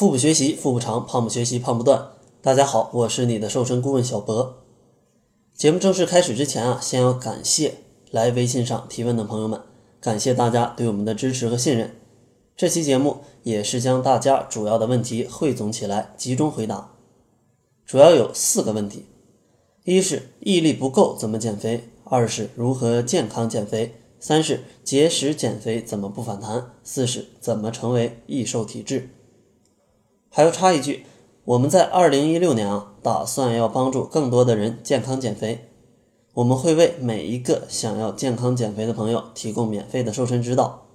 腹部学习腹部长，胖不学习胖不断。大家好，我是你的瘦身顾问小博。节目正式开始之前啊，先要感谢来微信上提问的朋友们，感谢大家对我们的支持和信任。这期节目也是将大家主要的问题汇总起来，集中回答。主要有四个问题：一是毅力不够怎么减肥？二是如何健康减肥？三是节食减肥怎么不反弹？四是怎么成为易瘦体质？还要插一句，我们在二零一六年啊，打算要帮助更多的人健康减肥。我们会为每一个想要健康减肥的朋友提供免费的瘦身指导。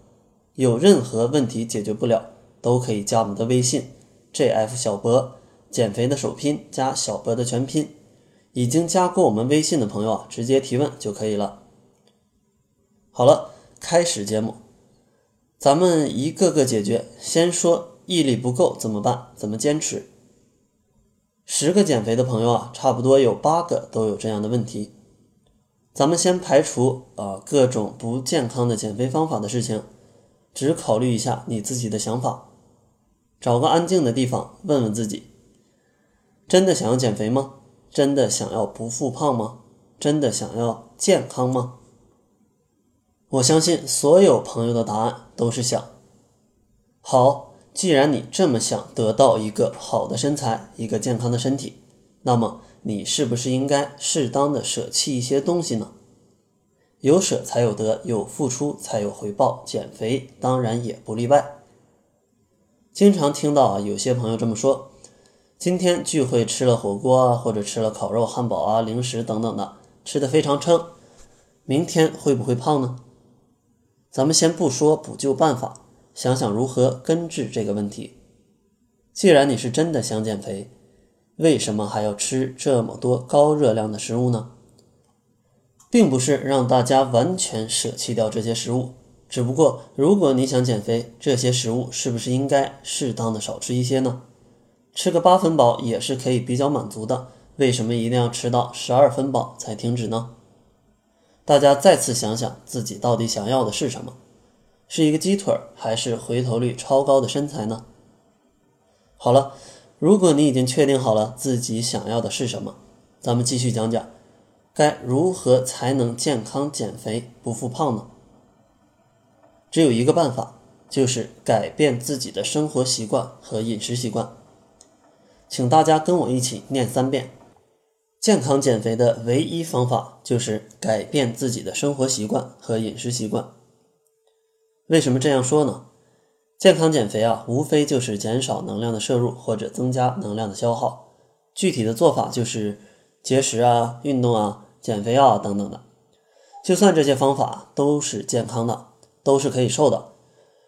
有任何问题解决不了，都可以加我们的微信 “jf 小博”，减肥的首拼加小博的全拼。已经加过我们微信的朋友啊，直接提问就可以了。好了，开始节目，咱们一个个解决。先说毅力不够怎么办？怎么坚持？十个减肥的朋友啊，差不多有八个都有这样的问题。咱们先排除啊各种不健康的减肥方法的事情，只考虑一下你自己的想法。找个安静的地方，问问自己：真的想要减肥吗？真的想要不复胖吗？真的想要健康吗？我相信所有朋友的答案都是想。好，既然你这么想得到一个好的身材，一个健康的身体，那么你是不是应该适当的舍弃一些东西呢？有舍才有得，有付出才有回报，减肥当然也不例外。经常听到啊，有些朋友这么说：今天聚会吃了火锅啊，或者吃了烤肉、汉堡啊、零食等等的，吃的非常撑，明天会不会胖呢？咱们先不说补救办法，想想如何根治这个问题。既然你是真的想减肥，为什么还要吃这么多高热量的食物呢？并不是让大家完全舍弃掉这些食物，只不过如果你想减肥，这些食物是不是应该适当的少吃一些呢？吃个八分饱也是可以比较满足的，为什么一定要吃到十二分饱才停止呢？大家再次想想自己到底想要的是什么？是一个鸡腿，还是回头率超高的身材呢？好了，如果你已经确定好了自己想要的是什么，咱们继续讲讲，该如何才能健康减肥不复胖呢？只有一个办法，就是改变自己的生活习惯和饮食习惯。请大家跟我一起念三遍。健康减肥的唯一方法就是改变自己的生活习惯和饮食习惯。为什么这样说呢？健康减肥啊，无非就是减少能量的摄入或者增加能量的消耗。具体的做法就是节食啊、运动啊、减肥药啊等等的。就算这些方法都是健康的，都是可以瘦的，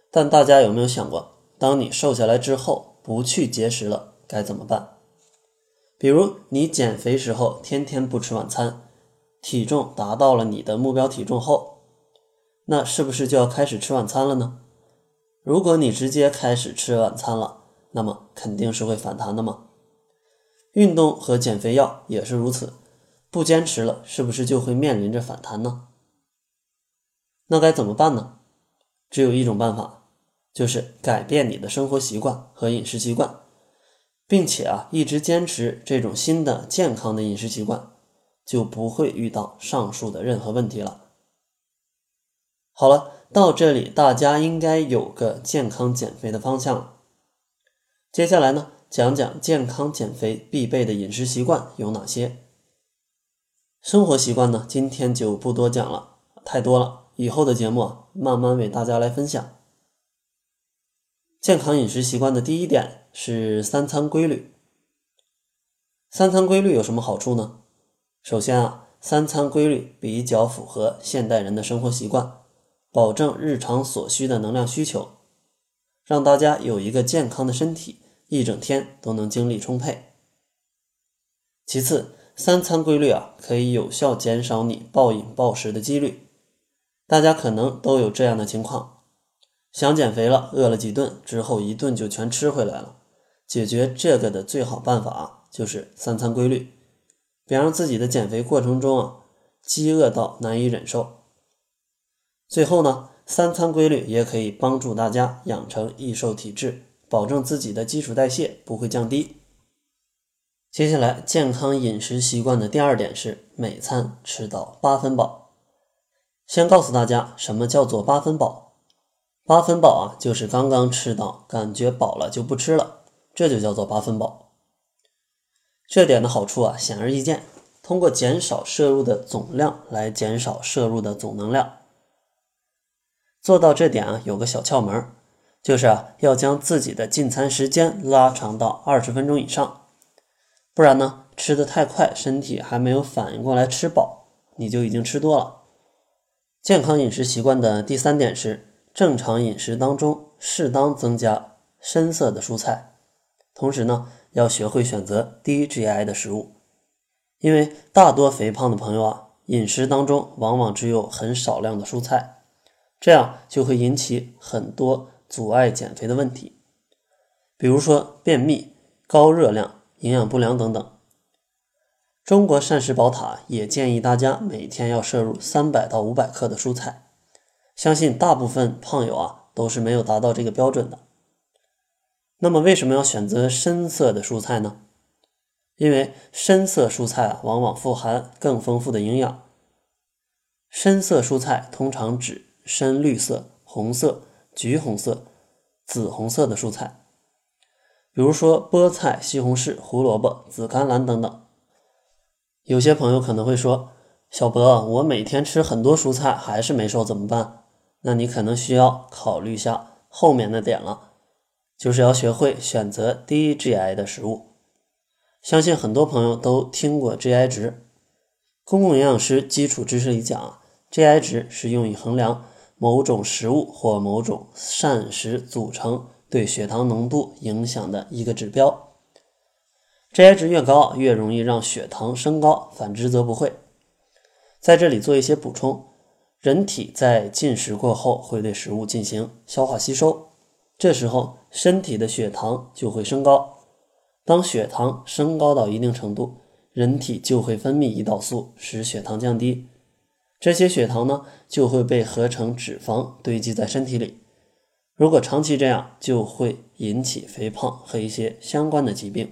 但大家有没有想过，当你瘦下来之后不去节食了，该怎么办？比如你减肥时候天天不吃晚餐，体重达到了你的目标体重后，那是不是就要开始吃晚餐了呢？如果你直接开始吃晚餐了，那么肯定是会反弹的嘛。运动和减肥药也是如此，不坚持了，是不是就会面临着反弹呢？那该怎么办呢？只有一种办法，就是改变你的生活习惯和饮食习惯。并且啊，一直坚持这种新的健康的饮食习惯，就不会遇到上述的任何问题了。好了，到这里大家应该有个健康减肥的方向了。接下来呢，讲讲健康减肥必备的饮食习惯有哪些。生活习惯呢，今天就不多讲了，太多了，以后的节目啊，慢慢为大家来分享。健康饮食习惯的第一点。是三餐规律。三餐规律有什么好处呢？首先啊，三餐规律比较符合现代人的生活习惯，保证日常所需的能量需求，让大家有一个健康的身体，一整天都能精力充沛。其次，三餐规律啊，可以有效减少你暴饮暴食的几率。大家可能都有这样的情况，想减肥了，饿了几顿之后，一顿就全吃回来了。解决这个的最好办法就是三餐规律，别让自己的减肥过程中啊饥饿到难以忍受。最后呢，三餐规律也可以帮助大家养成易瘦体质，保证自己的基础代谢不会降低。接下来，健康饮食习惯的第二点是每餐吃到八分饱。先告诉大家，什么叫做八分饱？八分饱啊，就是刚刚吃到，感觉饱了就不吃了，这就叫做八分饱。这点的好处啊，显而易见，通过减少摄入的总量来减少摄入的总能量。做到这点啊，有个小窍门，就是啊，要将自己的进餐时间拉长到二十分钟以上。不然呢，吃的太快，身体还没有反应过来吃饱，你就已经吃多了。健康饮食习惯的第三点是，正常饮食当中适当增加深色的蔬菜，同时呢，要学会选择低 GI 的食物，因为大多肥胖的朋友啊，饮食当中往往只有很少量的蔬菜，这样就会引起很多阻碍减肥的问题，比如说便秘、高热量。营养不良等等。中国膳食宝塔也建议大家每天要摄入三百到五百克的蔬菜，相信大部分胖友啊都是没有达到这个标准的。那么为什么要选择深色的蔬菜呢？因为深色蔬菜啊往往富含更丰富的营养。深色蔬菜通常指深绿色、红色、橘红色、紫红色的蔬菜。比如说菠菜、西红柿、胡萝卜、紫甘蓝等等。有些朋友可能会说：“小博，我每天吃很多蔬菜还是没瘦，怎么办？”那你可能需要考虑一下后面的点了，就是要学会选择低 GI 的食物。相信很多朋友都听过 GI 值，公共营养师基础知识里讲，GI 值是用以衡量某种食物或某种膳食组成。对血糖浓度影响的一个指标，GI 值越高，越容易让血糖升高，反之则不会。在这里做一些补充：人体在进食过后会对食物进行消化吸收，这时候身体的血糖就会升高。当血糖升高到一定程度，人体就会分泌胰岛素，使血糖降低。这些血糖呢，就会被合成脂肪堆积在身体里。如果长期这样，就会引起肥胖和一些相关的疾病。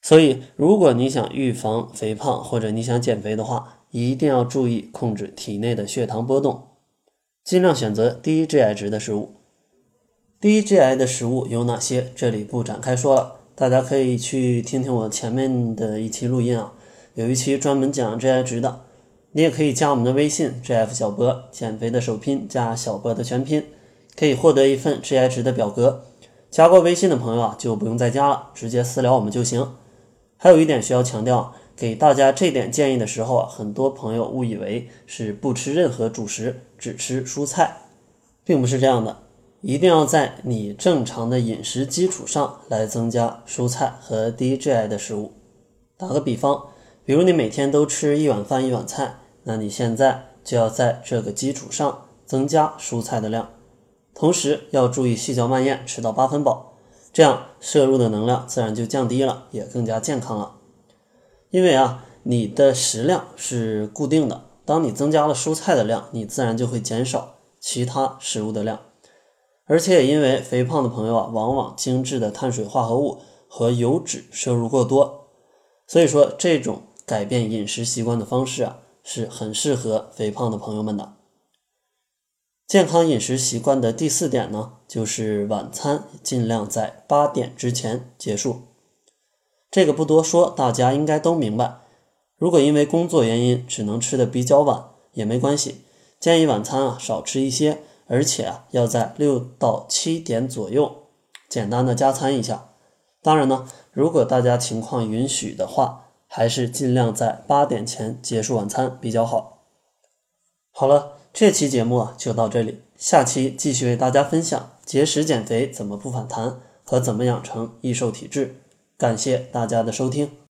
所以，如果你想预防肥胖或者你想减肥的话，一定要注意控制体内的血糖波动，尽量选择低 GI 值的食物。低 GI 的食物有哪些？这里不展开说了，大家可以去听听我前面的一期录音啊，有一期专门讲 GI 值的。你也可以加我们的微信 “gf 小博”，减肥的首拼加小博的全拼，可以获得一份 GI 值的表格。加过微信的朋友啊，就不用再加了，直接私聊我们就行。还有一点需要强调，给大家这点建议的时候啊，很多朋友误以为是不吃任何主食，只吃蔬菜，并不是这样的。一定要在你正常的饮食基础上来增加蔬菜和低 GI 的食物。打个比方。比如你每天都吃一碗饭一碗菜，那你现在就要在这个基础上增加蔬菜的量，同时要注意细嚼慢咽，吃到八分饱，这样摄入的能量自然就降低了，也更加健康了。因为啊，你的食量是固定的，当你增加了蔬菜的量，你自然就会减少其他食物的量。而且也因为肥胖的朋友啊，往往精致的碳水化合物和油脂摄入过多，所以说这种。改变饮食习惯的方式啊，是很适合肥胖的朋友们的。健康饮食习惯的第四点呢，就是晚餐尽量在八点之前结束。这个不多说，大家应该都明白。如果因为工作原因只能吃的比较晚也没关系，建议晚餐啊少吃一些，而且啊要在六到七点左右简单的加餐一下。当然呢，如果大家情况允许的话。还是尽量在八点前结束晚餐比较好。好了，这期节目啊就到这里，下期继续为大家分享节食减肥怎么不反弹和怎么养成易瘦体质。感谢大家的收听。